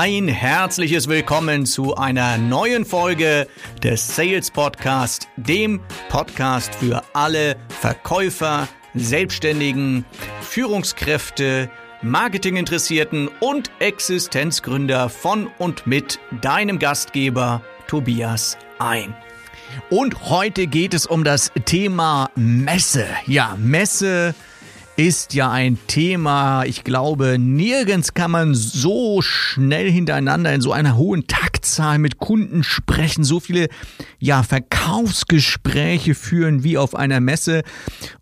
Ein herzliches Willkommen zu einer neuen Folge des Sales Podcast, dem Podcast für alle Verkäufer, Selbstständigen, Führungskräfte, Marketinginteressierten und Existenzgründer von und mit deinem Gastgeber Tobias ein. Und heute geht es um das Thema Messe. Ja, Messe ist ja ein Thema, ich glaube, nirgends kann man so schnell hintereinander in so einer hohen Taktzahl mit Kunden sprechen, so viele ja Verkaufsgespräche führen wie auf einer Messe.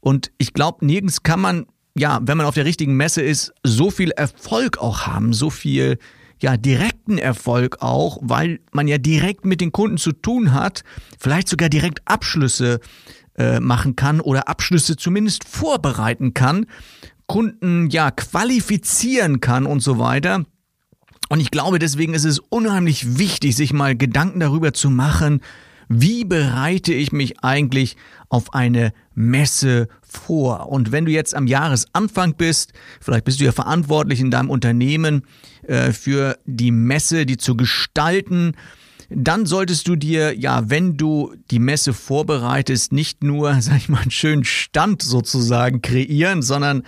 Und ich glaube, nirgends kann man ja, wenn man auf der richtigen Messe ist, so viel Erfolg auch haben, so viel ja direkten Erfolg auch, weil man ja direkt mit den Kunden zu tun hat, vielleicht sogar direkt Abschlüsse äh, machen kann oder Abschlüsse zumindest vorbereiten kann, Kunden ja qualifizieren kann und so weiter. Und ich glaube, deswegen ist es unheimlich wichtig, sich mal Gedanken darüber zu machen, wie bereite ich mich eigentlich auf eine Messe vor? Und wenn du jetzt am Jahresanfang bist, vielleicht bist du ja verantwortlich in deinem Unternehmen äh, für die Messe, die zu gestalten, dann solltest du dir, ja, wenn du die Messe vorbereitest, nicht nur, sag ich mal, einen schönen Stand sozusagen kreieren, sondern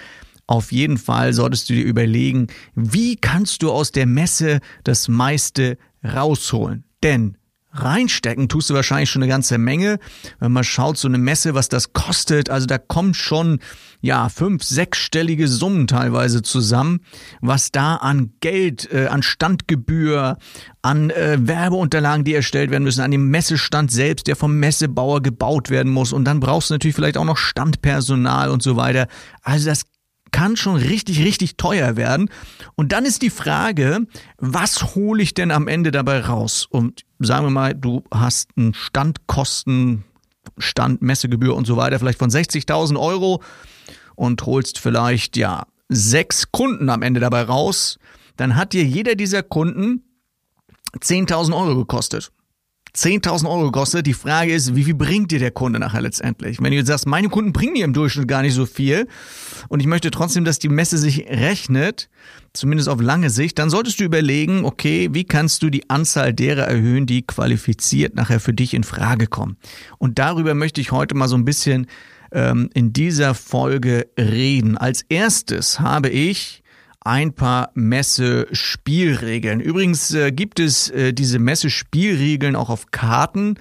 auf jeden Fall solltest du dir überlegen, wie kannst du aus der Messe das meiste rausholen? Denn reinstecken tust du wahrscheinlich schon eine ganze Menge. Wenn man schaut, so eine Messe, was das kostet, also da kommen schon, ja, fünf, sechsstellige Summen teilweise zusammen, was da an Geld, äh, an Standgebühr, an äh, Werbeunterlagen, die erstellt werden müssen, an dem Messestand selbst, der vom Messebauer gebaut werden muss. Und dann brauchst du natürlich vielleicht auch noch Standpersonal und so weiter. Also das kann schon richtig, richtig teuer werden. Und dann ist die Frage, was hole ich denn am Ende dabei raus? Und sagen wir mal, du hast einen Standkosten, Stand, Messegebühr und so weiter, vielleicht von 60.000 Euro und holst vielleicht, ja, sechs Kunden am Ende dabei raus, dann hat dir jeder dieser Kunden 10.000 Euro gekostet. 10.000 Euro gekostet. Die Frage ist, wie viel bringt dir der Kunde nachher letztendlich? Wenn du jetzt sagst, meine Kunden bringen mir im Durchschnitt gar nicht so viel und ich möchte trotzdem, dass die Messe sich rechnet, zumindest auf lange Sicht, dann solltest du überlegen, okay, wie kannst du die Anzahl derer erhöhen, die qualifiziert nachher für dich in Frage kommen? Und darüber möchte ich heute mal so ein bisschen ähm, in dieser Folge reden. Als erstes habe ich ein paar Messe-Spielregeln. Übrigens äh, gibt es äh, diese Messe-Spielregeln auch auf Karten.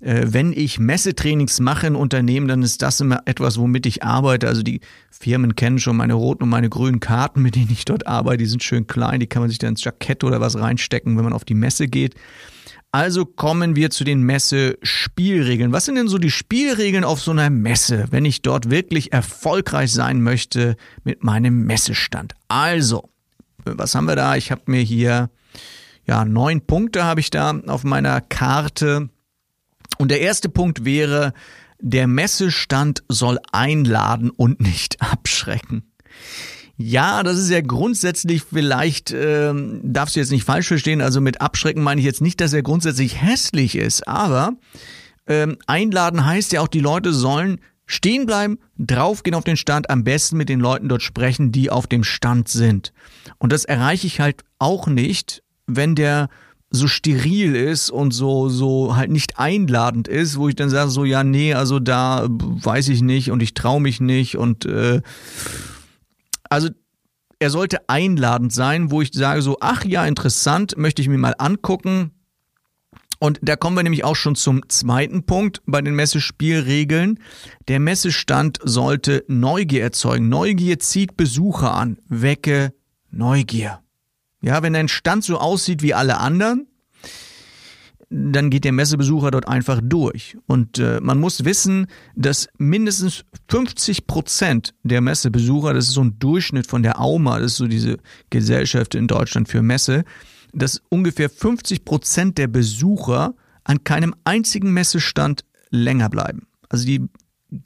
Äh, wenn ich Messetrainings mache in Unternehmen, dann ist das immer etwas, womit ich arbeite. Also die Firmen kennen schon meine roten und meine grünen Karten, mit denen ich dort arbeite. Die sind schön klein, die kann man sich dann ins Jackett oder was reinstecken, wenn man auf die Messe geht. Also kommen wir zu den Messe-Spielregeln. Was sind denn so die Spielregeln auf so einer Messe, wenn ich dort wirklich erfolgreich sein möchte mit meinem Messestand? Also, was haben wir da? Ich habe mir hier ja neun Punkte habe ich da auf meiner Karte. Und der erste Punkt wäre, der Messestand soll einladen und nicht abschrecken. Ja, das ist ja grundsätzlich vielleicht, ähm, darfst du jetzt nicht falsch verstehen, also mit Abschrecken meine ich jetzt nicht, dass er grundsätzlich hässlich ist, aber ähm, einladen heißt ja auch, die Leute sollen stehen bleiben, draufgehen auf den Stand, am besten mit den Leuten dort sprechen, die auf dem Stand sind. Und das erreiche ich halt auch nicht, wenn der so steril ist und so so halt nicht einladend ist, wo ich dann sage so ja nee, also da weiß ich nicht und ich traue mich nicht und äh, also er sollte einladend sein, wo ich sage so, ach ja, interessant, möchte ich mir mal angucken. Und da kommen wir nämlich auch schon zum zweiten Punkt bei den Messespielregeln. Der Messestand sollte Neugier erzeugen. Neugier zieht Besucher an. Wecke Neugier. Ja, wenn ein Stand so aussieht wie alle anderen, dann geht der Messebesucher dort einfach durch. Und äh, man muss wissen, dass mindestens 50 Prozent der Messebesucher, das ist so ein Durchschnitt von der AUMA, das ist so diese Gesellschaft in Deutschland für Messe, dass ungefähr 50 Prozent der Besucher an keinem einzigen Messestand länger bleiben. Also die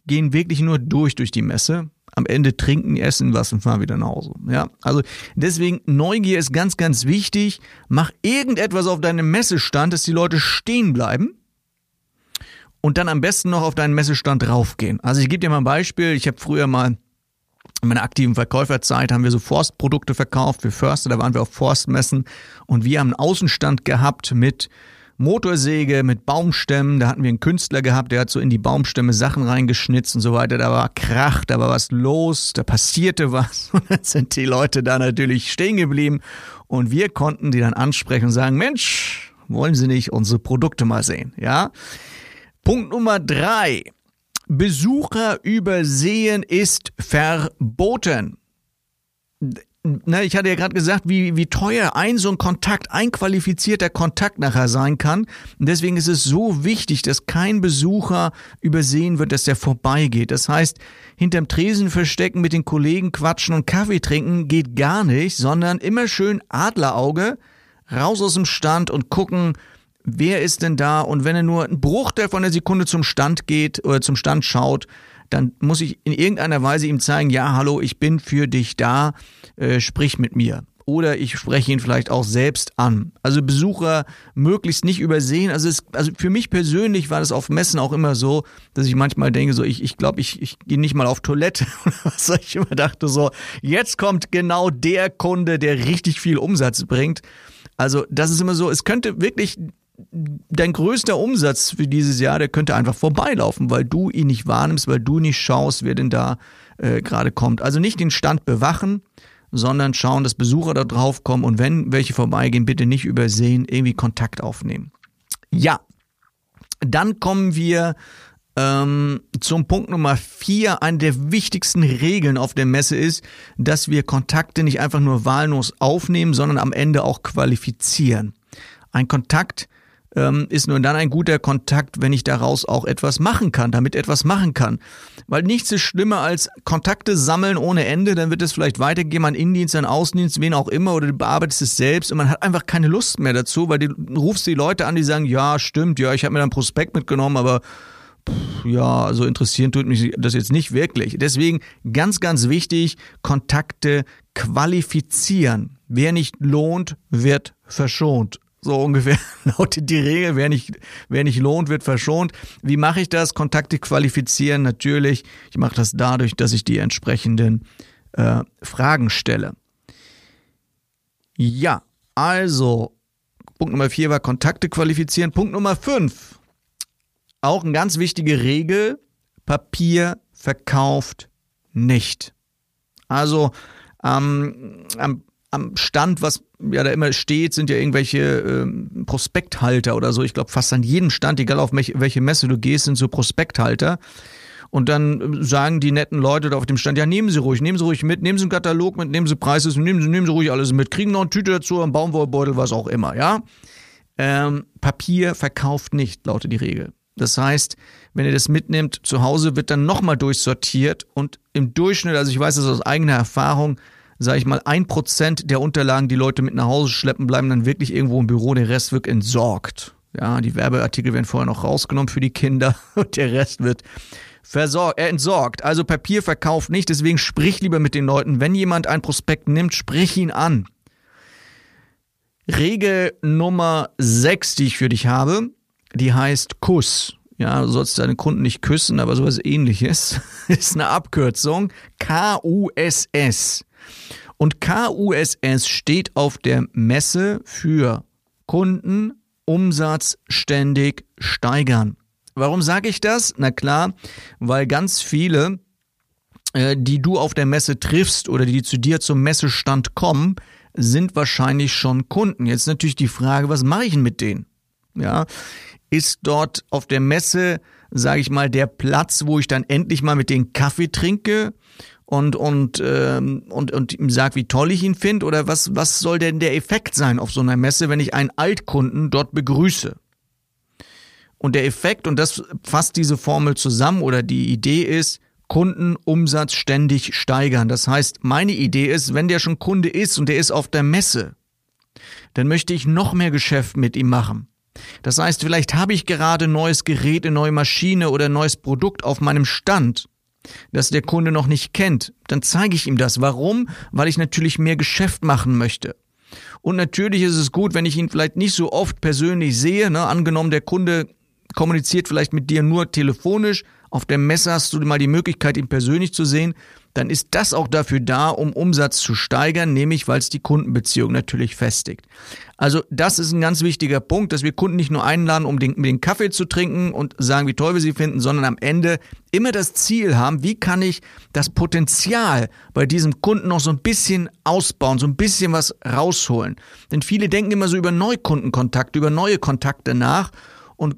gehen wirklich nur durch durch die Messe am Ende trinken, essen was und fahren wieder nach Hause. Ja, also deswegen Neugier ist ganz, ganz wichtig. Mach irgendetwas auf deinem Messestand, dass die Leute stehen bleiben und dann am besten noch auf deinen Messestand raufgehen. Also ich gebe dir mal ein Beispiel. Ich habe früher mal in meiner aktiven Verkäuferzeit haben wir so Forstprodukte verkauft für Förster, da waren wir auf Forstmessen und wir haben einen Außenstand gehabt mit Motorsäge, mit Baumstämmen, da hatten wir einen Künstler gehabt, der hat so in die Baumstämme Sachen reingeschnitzt und so weiter, da war Krach, da war was los, da passierte was und dann sind die Leute da natürlich stehen geblieben und wir konnten die dann ansprechen und sagen, Mensch, wollen Sie nicht unsere Produkte mal sehen, ja? Punkt Nummer drei. Besucher übersehen ist verboten. Ne, ich hatte ja gerade gesagt, wie, wie teuer ein so ein Kontakt, ein qualifizierter Kontakt nachher sein kann. Und deswegen ist es so wichtig, dass kein Besucher übersehen wird, dass der vorbeigeht. Das heißt, hinterm Tresen verstecken, mit den Kollegen quatschen und Kaffee trinken geht gar nicht, sondern immer schön Adlerauge, raus aus dem Stand und gucken, wer ist denn da? Und wenn er nur einen Bruchteil von der Sekunde zum Stand geht oder zum Stand schaut, dann muss ich in irgendeiner Weise ihm zeigen, ja, hallo, ich bin für dich da, äh, sprich mit mir. Oder ich spreche ihn vielleicht auch selbst an. Also Besucher möglichst nicht übersehen. Also, es, also für mich persönlich war das auf Messen auch immer so, dass ich manchmal denke, so ich, ich glaube, ich, ich gehe nicht mal auf Toilette. was ich immer dachte, so, jetzt kommt genau der Kunde, der richtig viel Umsatz bringt. Also das ist immer so, es könnte wirklich dein größter Umsatz für dieses Jahr, der könnte einfach vorbeilaufen, weil du ihn nicht wahrnimmst, weil du nicht schaust, wer denn da äh, gerade kommt. Also nicht den Stand bewachen, sondern schauen, dass Besucher da drauf kommen und wenn welche vorbeigehen, bitte nicht übersehen, irgendwie Kontakt aufnehmen. Ja, dann kommen wir ähm, zum Punkt Nummer vier. Eine der wichtigsten Regeln auf der Messe ist, dass wir Kontakte nicht einfach nur wahllos aufnehmen, sondern am Ende auch qualifizieren. Ein Kontakt ähm, ist nur dann ein guter Kontakt, wenn ich daraus auch etwas machen kann, damit etwas machen kann. Weil nichts ist schlimmer als Kontakte sammeln ohne Ende, dann wird es vielleicht weitergehen an Innendienst, an Außendienst, wen auch immer, oder du bearbeitest es selbst und man hat einfach keine Lust mehr dazu, weil du rufst die Leute an, die sagen, ja, stimmt, ja, ich habe mir dann Prospekt mitgenommen, aber ja, also interessieren tut mich das jetzt nicht wirklich. Deswegen ganz, ganz wichtig, Kontakte qualifizieren. Wer nicht lohnt, wird verschont. So ungefähr lautet die Regel. Wer nicht, wer nicht lohnt, wird verschont. Wie mache ich das? Kontakte qualifizieren natürlich. Ich mache das dadurch, dass ich die entsprechenden äh, Fragen stelle. Ja, also Punkt Nummer vier war Kontakte qualifizieren. Punkt Nummer fünf, auch eine ganz wichtige Regel, Papier verkauft nicht. Also ähm, am am Stand, was ja da immer steht, sind ja irgendwelche ähm, Prospekthalter oder so. Ich glaube, fast an jedem Stand, egal auf welche Messe du gehst, sind so Prospekthalter. Und dann sagen die netten Leute da auf dem Stand, ja, nehmen Sie ruhig, nehmen Sie ruhig mit, nehmen Sie einen Katalog mit, nehmen Sie Preise, nehmen Sie, nehmen Sie ruhig alles mit, kriegen noch eine Tüte dazu, einen Baumwollbeutel, was auch immer, ja. Ähm, Papier verkauft nicht, lautet die Regel. Das heißt, wenn ihr das mitnimmt, zu Hause wird dann nochmal durchsortiert und im Durchschnitt, also ich weiß das aus eigener Erfahrung, sage ich mal, ein Prozent der Unterlagen, die Leute mit nach Hause schleppen, bleiben dann wirklich irgendwo im Büro, der Rest wird entsorgt. Ja, die Werbeartikel werden vorher noch rausgenommen für die Kinder und der Rest wird versorgt, äh, entsorgt. Also Papier verkauft nicht, deswegen sprich lieber mit den Leuten. Wenn jemand ein Prospekt nimmt, sprich ihn an. Regel Nummer 6, die ich für dich habe, die heißt Kuss. Ja, du sollst deine Kunden nicht küssen, aber sowas ähnliches ist eine Abkürzung. K-U-S-S. Und KUSS steht auf der Messe für Kunden, Umsatz ständig steigern. Warum sage ich das? Na klar, weil ganz viele, äh, die du auf der Messe triffst oder die zu dir zum Messestand kommen, sind wahrscheinlich schon Kunden. Jetzt natürlich die Frage, was mache ich denn mit denen? Ja, ist dort auf der Messe, sage ich mal, der Platz, wo ich dann endlich mal mit denen Kaffee trinke und und ähm, und und ihm sag, wie toll ich ihn finde oder was was soll denn der Effekt sein auf so einer Messe, wenn ich einen Altkunden dort begrüße? Und der Effekt und das fasst diese Formel zusammen oder die Idee ist Kundenumsatz ständig steigern. Das heißt, meine Idee ist, wenn der schon Kunde ist und der ist auf der Messe, dann möchte ich noch mehr Geschäft mit ihm machen. Das heißt, vielleicht habe ich gerade neues Gerät, eine neue Maschine oder ein neues Produkt auf meinem Stand das der Kunde noch nicht kennt, dann zeige ich ihm das. Warum? Weil ich natürlich mehr Geschäft machen möchte. Und natürlich ist es gut, wenn ich ihn vielleicht nicht so oft persönlich sehe. Ne? Angenommen, der Kunde kommuniziert vielleicht mit dir nur telefonisch. Auf der Messe hast du mal die Möglichkeit, ihn persönlich zu sehen. Dann ist das auch dafür da, um Umsatz zu steigern, nämlich weil es die Kundenbeziehung natürlich festigt. Also das ist ein ganz wichtiger Punkt, dass wir Kunden nicht nur einladen, um den, den Kaffee zu trinken und sagen, wie toll wir sie finden, sondern am Ende immer das Ziel haben, wie kann ich das Potenzial bei diesem Kunden noch so ein bisschen ausbauen, so ein bisschen was rausholen. Denn viele denken immer so über Neukundenkontakte, über neue Kontakte nach und,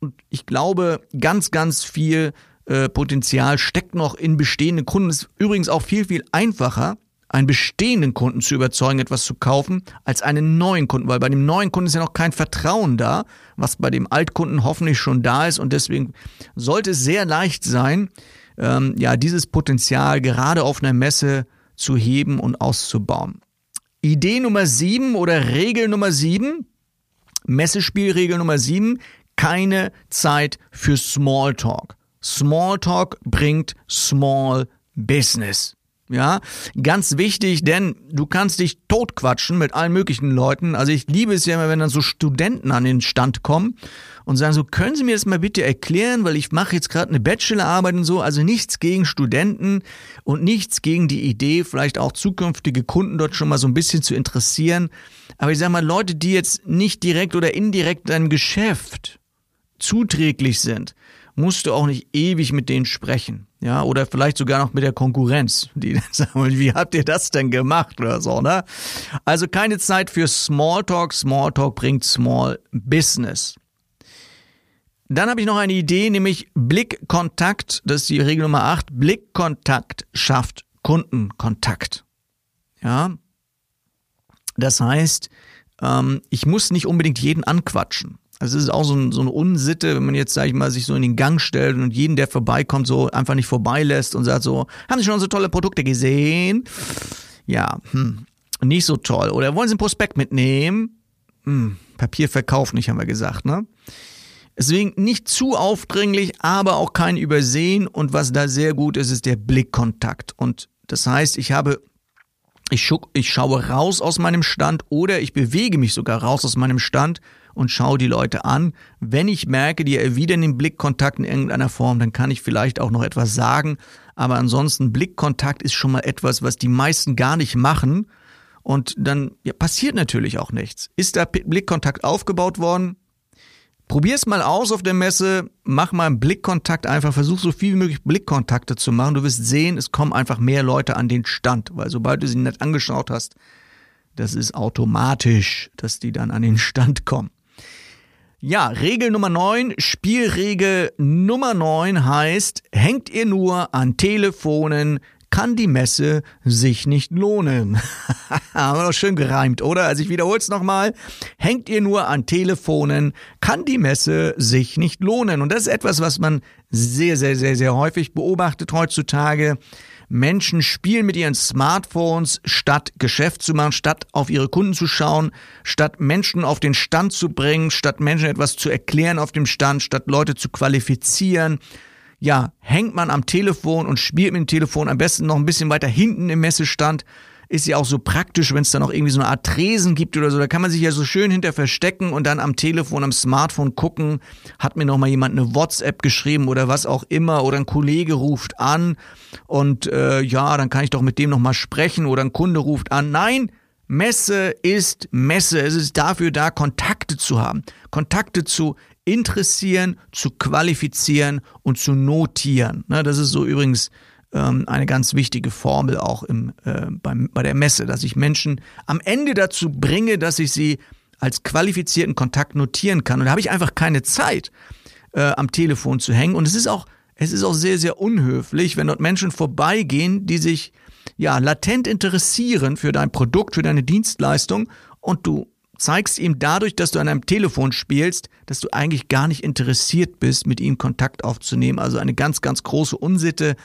und ich glaube, ganz, ganz viel äh, Potenzial steckt noch in bestehenden Kunden. Es ist übrigens auch viel, viel einfacher, einen bestehenden Kunden zu überzeugen, etwas zu kaufen, als einen neuen Kunden, weil bei dem neuen Kunden ist ja noch kein Vertrauen da, was bei dem Altkunden hoffentlich schon da ist und deswegen sollte es sehr leicht sein, ähm, ja, dieses Potenzial gerade auf einer Messe zu heben und auszubauen. Idee Nummer sieben oder Regel Nummer sieben, Messespielregel Nummer sieben, keine Zeit für Smalltalk. Smalltalk bringt Small Business. Ja, ganz wichtig, denn du kannst dich totquatschen mit allen möglichen Leuten. Also ich liebe es ja immer, wenn dann so Studenten an den Stand kommen und sagen so, können Sie mir das mal bitte erklären, weil ich mache jetzt gerade eine Bachelorarbeit und so. Also nichts gegen Studenten und nichts gegen die Idee, vielleicht auch zukünftige Kunden dort schon mal so ein bisschen zu interessieren. Aber ich sage mal, Leute, die jetzt nicht direkt oder indirekt deinem Geschäft zuträglich sind, musst du auch nicht ewig mit denen sprechen. Ja, oder vielleicht sogar noch mit der Konkurrenz, die sagen, wie habt ihr das denn gemacht oder so, ne? Also keine Zeit für Smalltalk. Smalltalk bringt Small Business. Dann habe ich noch eine Idee, nämlich Blickkontakt. Das ist die Regel Nummer 8. Blickkontakt schafft Kundenkontakt. Ja. Das heißt, ähm, ich muss nicht unbedingt jeden anquatschen. Also es ist auch so, ein, so eine Unsitte, wenn man jetzt, sag ich mal, sich so in den Gang stellt und jeden, der vorbeikommt, so einfach nicht vorbeilässt und sagt so, haben Sie schon so tolle Produkte gesehen? Ja, hm, nicht so toll. Oder wollen Sie ein Prospekt mitnehmen? Hm, Papierverkauf nicht, haben wir gesagt, ne? Deswegen nicht zu aufdringlich, aber auch kein Übersehen. Und was da sehr gut ist, ist der Blickkontakt. Und das heißt, ich habe ich schaue raus aus meinem Stand oder ich bewege mich sogar raus aus meinem Stand und schaue die Leute an. Wenn ich merke, die erwidern den Blickkontakt in irgendeiner Form, dann kann ich vielleicht auch noch etwas sagen. Aber ansonsten Blickkontakt ist schon mal etwas, was die meisten gar nicht machen. Und dann ja, passiert natürlich auch nichts. Ist da Blickkontakt aufgebaut worden? Probier's mal aus auf der Messe, mach mal einen Blickkontakt einfach, versuch so viel wie möglich Blickkontakte zu machen. Du wirst sehen, es kommen einfach mehr Leute an den Stand, weil sobald du sie nicht angeschaut hast, das ist automatisch, dass die dann an den Stand kommen. Ja, Regel Nummer 9, Spielregel Nummer 9 heißt, hängt ihr nur an Telefonen, kann die Messe sich nicht lohnen. Haben wir doch schön gereimt, oder? Also ich wiederhole es nochmal. Hängt ihr nur an Telefonen, kann die Messe sich nicht lohnen. Und das ist etwas, was man sehr, sehr, sehr, sehr häufig beobachtet heutzutage. Menschen spielen mit ihren Smartphones, statt Geschäft zu machen, statt auf ihre Kunden zu schauen, statt Menschen auf den Stand zu bringen, statt Menschen etwas zu erklären auf dem Stand, statt Leute zu qualifizieren. Ja, hängt man am Telefon und spielt mit dem Telefon am besten noch ein bisschen weiter hinten im Messestand ist ja auch so praktisch, wenn es da noch irgendwie so eine Art Tresen gibt oder so. Da kann man sich ja so schön hinter verstecken und dann am Telefon, am Smartphone gucken, hat mir noch mal jemand eine WhatsApp geschrieben oder was auch immer oder ein Kollege ruft an und äh, ja, dann kann ich doch mit dem noch mal sprechen oder ein Kunde ruft an. Nein, Messe ist Messe. Es ist dafür da, Kontakte zu haben, Kontakte zu interessieren, zu qualifizieren und zu notieren. Ne, das ist so übrigens ähm, eine ganz wichtige Formel auch im, äh, beim, bei der Messe, dass ich Menschen am Ende dazu bringe, dass ich sie als qualifizierten Kontakt notieren kann. Und da habe ich einfach keine Zeit, äh, am Telefon zu hängen. Und es ist auch, es ist auch sehr, sehr unhöflich, wenn dort Menschen vorbeigehen, die sich ja latent interessieren für dein Produkt, für deine Dienstleistung und du zeigst ihm dadurch, dass du an einem Telefon spielst, dass du eigentlich gar nicht interessiert bist, mit ihm Kontakt aufzunehmen. Also eine ganz, ganz große Unsitte.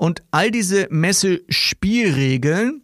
Und all diese Messespielregeln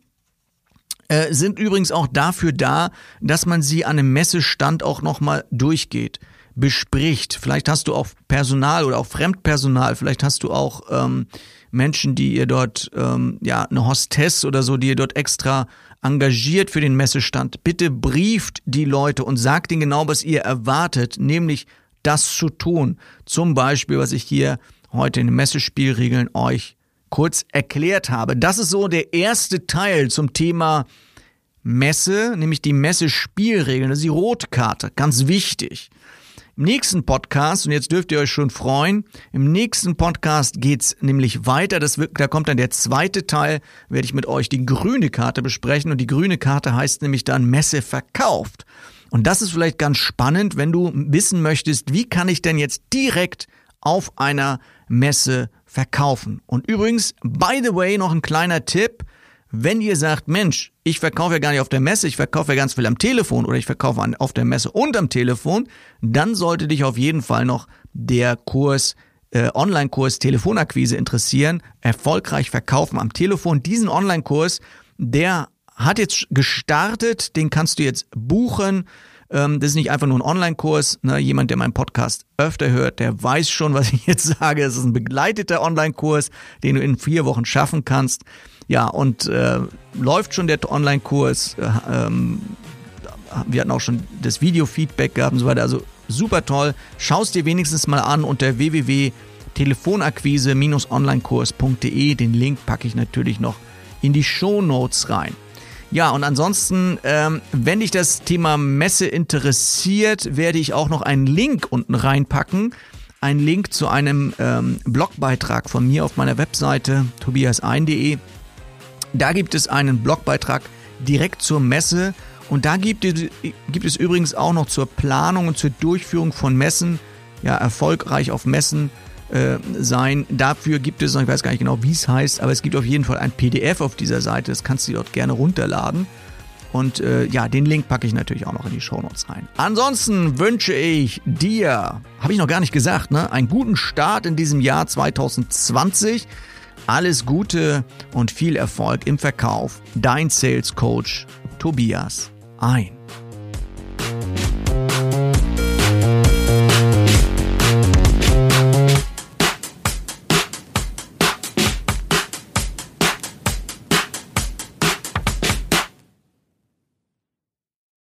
äh, sind übrigens auch dafür da, dass man sie an einem Messestand auch nochmal durchgeht bespricht. Vielleicht hast du auch Personal oder auch Fremdpersonal, vielleicht hast du auch ähm, Menschen, die ihr dort, ähm, ja, eine Hostess oder so, die ihr dort extra engagiert für den Messestand. Bitte brieft die Leute und sagt ihnen genau, was ihr erwartet, nämlich das zu tun. Zum Beispiel, was ich hier heute in den Messespielregeln euch kurz erklärt habe. Das ist so der erste Teil zum Thema Messe, nämlich die Messe-Spielregeln. Das ist die Rotkarte, ganz wichtig. Im nächsten Podcast, und jetzt dürft ihr euch schon freuen, im nächsten Podcast geht's nämlich weiter. Das da kommt dann der zweite Teil, werde ich mit euch die grüne Karte besprechen. Und die grüne Karte heißt nämlich dann Messe verkauft. Und das ist vielleicht ganz spannend, wenn du wissen möchtest, wie kann ich denn jetzt direkt auf einer Messe verkaufen. Und übrigens, by the way, noch ein kleiner Tipp. Wenn ihr sagt, Mensch, ich verkaufe ja gar nicht auf der Messe, ich verkaufe ja ganz viel am Telefon oder ich verkaufe auf der Messe und am Telefon, dann sollte dich auf jeden Fall noch der Kurs äh, Online-Kurs Telefonakquise interessieren. Erfolgreich verkaufen am Telefon. Diesen Online-Kurs, der hat jetzt gestartet, den kannst du jetzt buchen. Ähm, das ist nicht einfach nur ein Online-Kurs. Ne? Jemand, der meinen Podcast öfter hört, der weiß schon, was ich jetzt sage. Es ist ein begleiteter Online-Kurs, den du in vier Wochen schaffen kannst. Ja, und äh, läuft schon der Online-Kurs. Äh, ähm, wir hatten auch schon das Video-Feedback gehabt und so weiter. Also super toll. Schau es dir wenigstens mal an unter www.telefonakquise-onlinekurs.de. Den Link packe ich natürlich noch in die Show Notes rein. Ja, und ansonsten, ähm, wenn dich das Thema Messe interessiert, werde ich auch noch einen Link unten reinpacken. Ein Link zu einem ähm, Blogbeitrag von mir auf meiner Webseite tobias1.de. Da gibt es einen Blogbeitrag direkt zur Messe und da gibt es, gibt es übrigens auch noch zur Planung und zur Durchführung von Messen, ja, erfolgreich auf Messen äh, sein. Dafür gibt es, ich weiß gar nicht genau, wie es heißt, aber es gibt auf jeden Fall ein PDF auf dieser Seite, das kannst du dort gerne runterladen. Und äh, ja, den Link packe ich natürlich auch noch in die Shownotes rein. Ansonsten wünsche ich dir, habe ich noch gar nicht gesagt, ne, einen guten Start in diesem Jahr 2020. Alles Gute und viel Erfolg im Verkauf. Dein Sales Coach Tobias ein.